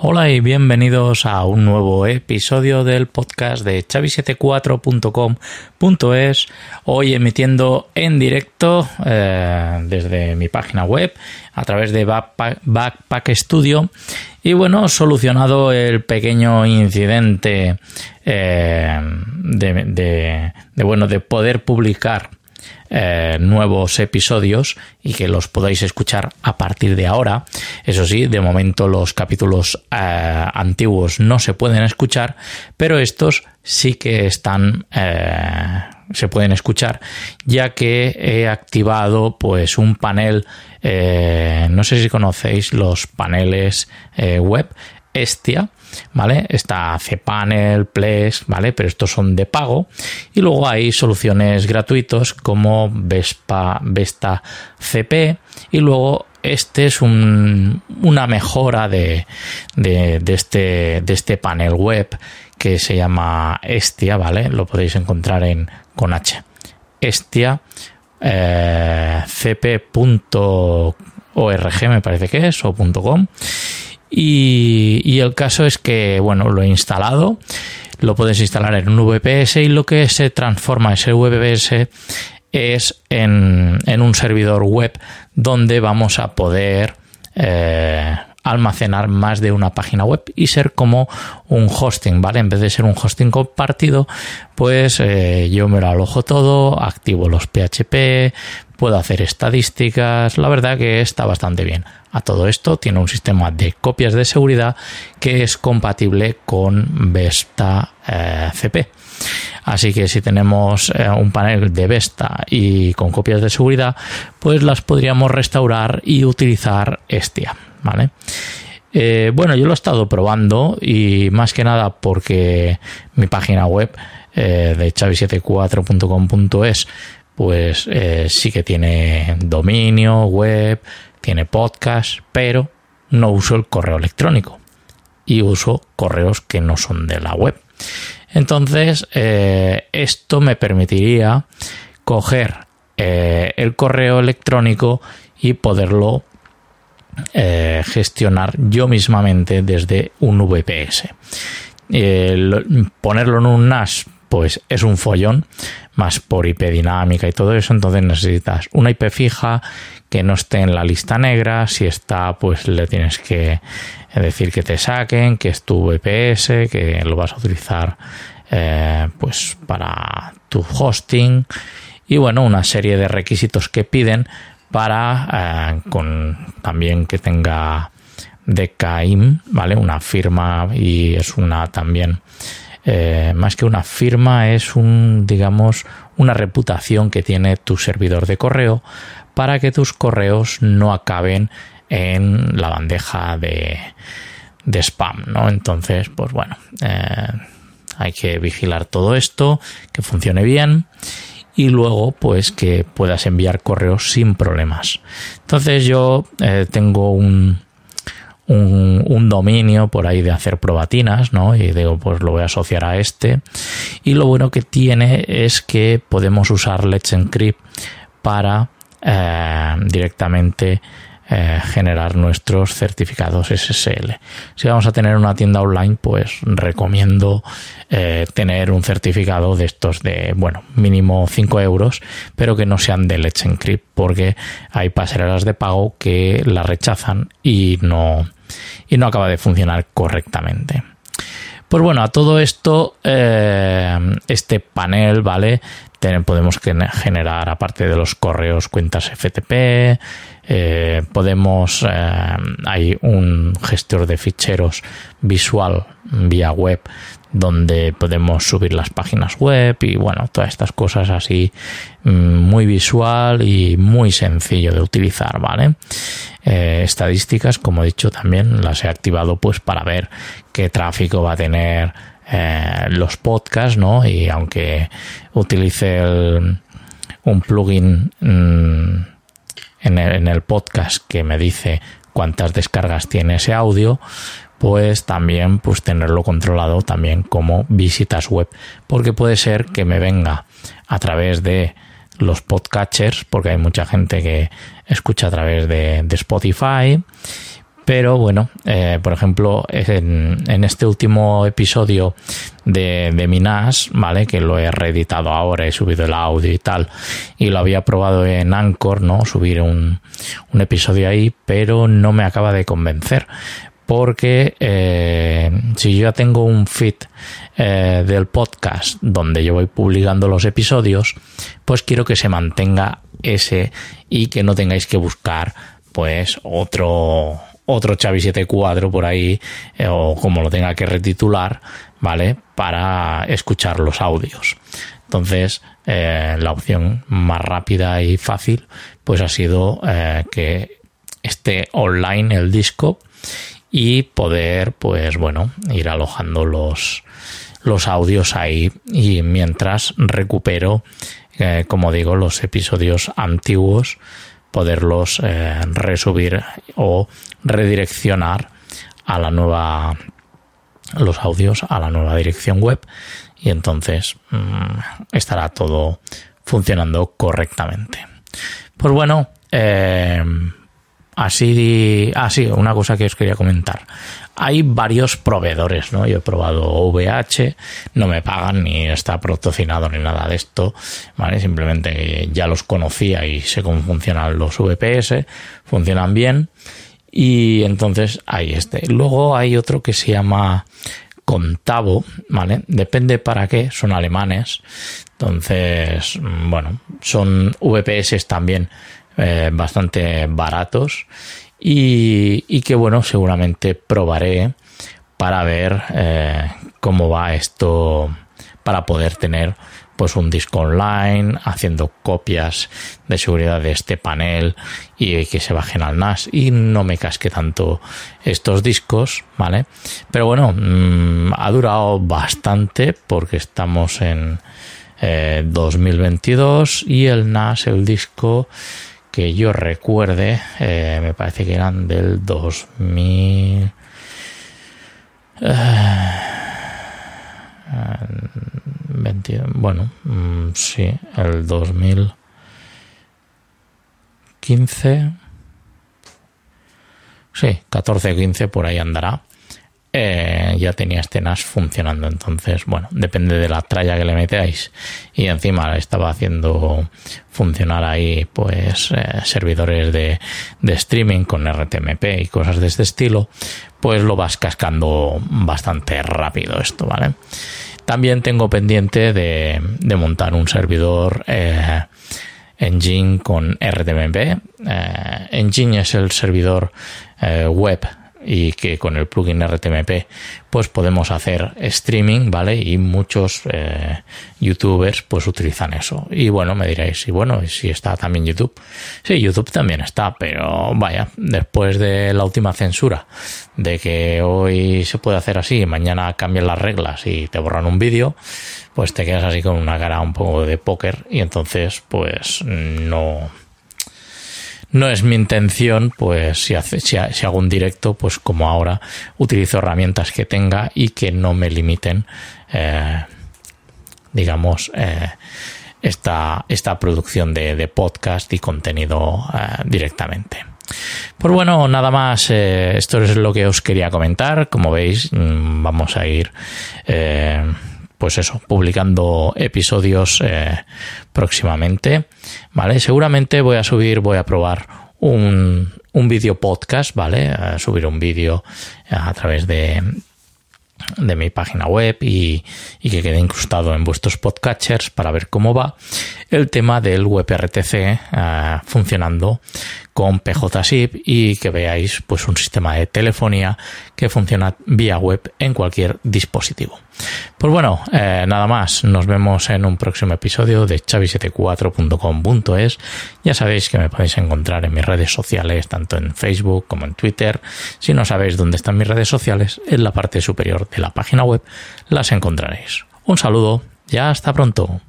Hola y bienvenidos a un nuevo episodio del podcast de chavi74.com.es, hoy emitiendo en directo eh, desde mi página web a través de Backpack, Studio y bueno, solucionado el pequeño incidente eh, de, de, bueno, de poder publicar eh, nuevos episodios y que los podáis escuchar a partir de ahora. Eso sí, de momento los capítulos eh, antiguos no se pueden escuchar, pero estos sí que están eh, se pueden escuchar ya que he activado pues un panel no sé si conocéis los paneles web Estia, ¿vale? Está cPanel, Plex, ¿vale? Pero estos son de pago. Y luego hay soluciones gratuitos como Vespa, Vesta CP. Y luego este es una mejora de, este, de este panel web que se llama Estia, ¿vale? Lo podéis encontrar en con H. Estia eh, cp.org me parece que es o .com y, el caso es que, bueno, lo he instalado, lo puedes instalar en un VPS y lo que se transforma ese VPS es en, un servidor web donde vamos a poder eh, almacenar más de una página web y ser como un hosting, ¿vale? En vez de ser un hosting compartido, pues eh, yo me lo alojo todo, activo los PHP, puedo hacer estadísticas, la verdad que está bastante bien. A todo esto tiene un sistema de copias de seguridad que es compatible con Vesta eh, CP. Así que si tenemos eh, un panel de Vesta y con copias de seguridad, pues las podríamos restaurar y utilizar Estia. Eh, bueno, yo lo he estado probando y más que nada porque mi página web de chavi74.com.es pues sí que tiene dominio, web, tiene podcast, pero no uso el correo electrónico y uso correos que no son de la web. Entonces, eh, esto me permitiría coger eh, el correo electrónico y poderlo eh, gestionar yo mismamente desde un VPS. ponerlo en un NAS, pues es un follón, más por IP dinámica y todo eso, entonces necesitas una IP fija que no esté en la lista negra, si está pues le tienes que decir que te saquen, que es tu VPS, que lo vas a utilizar eh, pues para tu hosting y bueno, una serie de requisitos que piden para eh, con también que tenga DKIM, ¿vale? Una firma y es una también eh, más que una firma, es un, digamos, una reputación que tiene tu servidor de correo para que tus correos no acaben en la bandeja de, spam, ¿no? Entonces, pues bueno, eh, hay que vigilar todo esto, que funcione bien y luego pues que puedas enviar correos sin problemas. Entonces yo eh, tengo un, un, dominio por ahí de hacer probatinas, ¿no? Y digo, pues lo voy a asociar a este. Y lo bueno que tiene es que podemos usar Let's Encrypt para eh, directamente eh, generar nuestros certificados SSL. Si vamos a tener una tienda online, pues recomiendo eh, tener un certificado de estos de, bueno, mínimo 5 euros, pero que no sean de Let's Encrypt, porque hay pasarelas de pago que la rechazan y no, y no acaba de funcionar correctamente. Pues bueno, a todo esto, eh, este panel, ¿vale? Podemos generar, aparte de los correos, cuentas FTP, eh, podemos, eh, hay un gestor de ficheros visual vía web donde podemos subir las páginas web y bueno, todas estas cosas así mm, muy visual y muy sencillo de utilizar, ¿vale? Eh, estadísticas, como he dicho también, las he activado pues para ver qué tráfico va a tener eh, los podcasts, ¿no? Y aunque utilice un plugin mm, en, el, en el podcast que me dice cuántas descargas tiene ese audio, pues también pues tenerlo controlado también como visitas web porque puede ser que me venga a través de los podcatchers porque hay mucha gente que escucha a través de, Spotify Pero bueno, eh, por ejemplo, en, este último episodio de, de mi NAS, ¿vale? Que lo he reeditado ahora, he subido el audio y tal, y lo había probado en Anchor, ¿no? Subir un, un episodio ahí, pero no me acaba de convencer porque eh, si yo ya tengo un feed eh, del podcast donde yo voy publicando los episodios, pues quiero que se mantenga ese y que no tengáis que buscar pues otro otro Chavi 74 por ahí eh, o como lo tenga que retitular, ¿vale? Para escuchar los audios. Entonces, la opción más rápida y fácil pues ha sido que esté online el disco y poder, pues bueno, ir alojando los, los audios ahí y mientras recupero, eh, como digo, los episodios antiguos, poderlos eh, resubir o redireccionar a la nueva los audios a la nueva dirección web y entonces mm, estará todo funcionando correctamente. Pues bueno, eh, Así, sí, una cosa que os quería comentar. Hay varios proveedores, ¿no? Yo he probado OVH, no me pagan ni está patrocinado ni nada de esto, ¿vale? Simplemente ya los conocía y sé cómo funcionan los VPS, funcionan bien y entonces hay este. Luego hay otro que se llama Contavo, ¿vale? Depende para qué, son alemanes. Entonces, bueno, son VPS también eh, bastante baratos y, que bueno, seguramente probaré para ver eh, cómo va esto para poder tener pues un disco online haciendo copias de seguridad de este panel y que se bajen al NAS y no me casque tanto estos discos, ¿vale? Pero bueno, mm, ha durado bastante porque estamos en 2022 eh, y el NAS, el disco, que yo recuerde, eh, me parece que eran del 2000. Eh, bueno, mm, sí, el 2015. Sí, 14-15 por ahí andará. Eh, ya tenía este NAS funcionando. Entonces, bueno, depende de la tralla que le metáis. Y encima estaba haciendo funcionar ahí, pues, eh, servidores de, streaming con RTMP y cosas de este estilo. Pues lo vas cascando bastante rápido esto, ¿vale? También tengo pendiente de, de montar un servidor. Eh, Engine con RTMP. Engine es el servidor web y que con el plugin RTMP pues podemos hacer streaming, ¿vale? Y muchos eh, youtubers pues utilizan eso. Y bueno, me diréis, y bueno, si está también YouTube. Sí, YouTube también está, pero vaya, después de la última censura, de que hoy se puede hacer así, mañana cambian las reglas y te borran un vídeo, pues te quedas así con una cara un poco de póker y entonces pues no no es mi intención, pues si, hago un directo, pues como ahora, utilizo herramientas que tenga y que no me limiten, eh, digamos, eh, esta, esta producción de, podcast y contenido eh, directamente. Pues bueno, nada más, esto es lo que os quería comentar. Como veis, mm, vamos a ir pues eso, publicando episodios eh, próximamente, ¿vale? Seguramente voy a subir, voy a probar un, un vídeo podcast, ¿vale? Subir un vídeo a través de, de mi página web y, y, que quede incrustado en vuestros podcatchers para ver cómo va el tema del WebRTC eh, funcionando con PJSIP y que veáis pues un sistema de telefonía que funciona vía web en cualquier dispositivo. Pues bueno, eh, nada más, nos vemos en un próximo episodio de chavi74.com.es. Ya sabéis que me podéis encontrar en mis redes sociales, tanto en Facebook como en Twitter. Si no sabéis dónde están mis redes sociales, en la parte superior de la página web las encontraréis. Un saludo, ya hasta pronto.